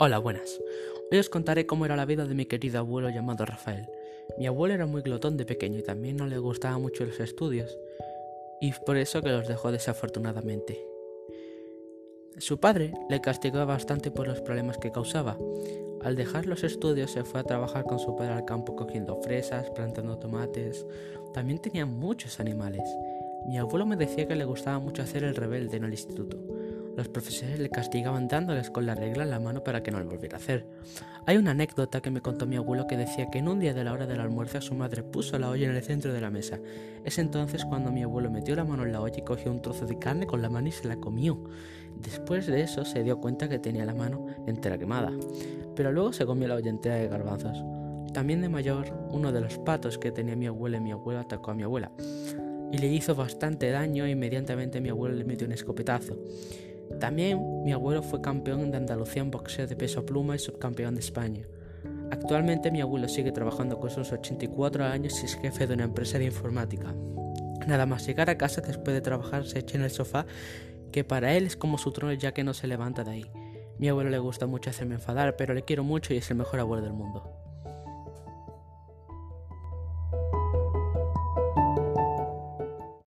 Hola, buenas. Hoy os contaré cómo era la vida de mi querido abuelo llamado Rafael. Mi abuelo era muy glotón de pequeño y también no le gustaban mucho los estudios, y por eso que los dejó desafortunadamente. Su padre le castigó bastante por los problemas que causaba. Al dejar los estudios se fue a trabajar con su padre al campo cogiendo fresas, plantando tomates. También tenía muchos animales. Mi abuelo me decía que le gustaba mucho hacer el rebelde en el instituto los profesores le castigaban dándoles con la regla en la mano para que no lo volviera a hacer. Hay una anécdota que me contó mi abuelo que decía que en un día de la hora del almuerzo su madre puso la olla en el centro de la mesa. Es entonces cuando mi abuelo metió la mano en la olla y cogió un trozo de carne con la mano y se la comió. Después de eso se dio cuenta que tenía la mano entera quemada, pero luego se comió la olla entera de garbanzos. También de mayor, uno de los patos que tenía mi abuela y mi abuelo atacó a mi abuela y le hizo bastante daño e inmediatamente mi abuelo le metió un escopetazo. También mi abuelo fue campeón de Andalucía en boxeo de peso pluma y subcampeón de España. Actualmente mi abuelo sigue trabajando con sus 84 años y es jefe de una empresa de informática. Nada más llegar a casa después de trabajar se echa en el sofá, que para él es como su trono ya que no se levanta de ahí. Mi abuelo le gusta mucho hacerme enfadar, pero le quiero mucho y es el mejor abuelo del mundo.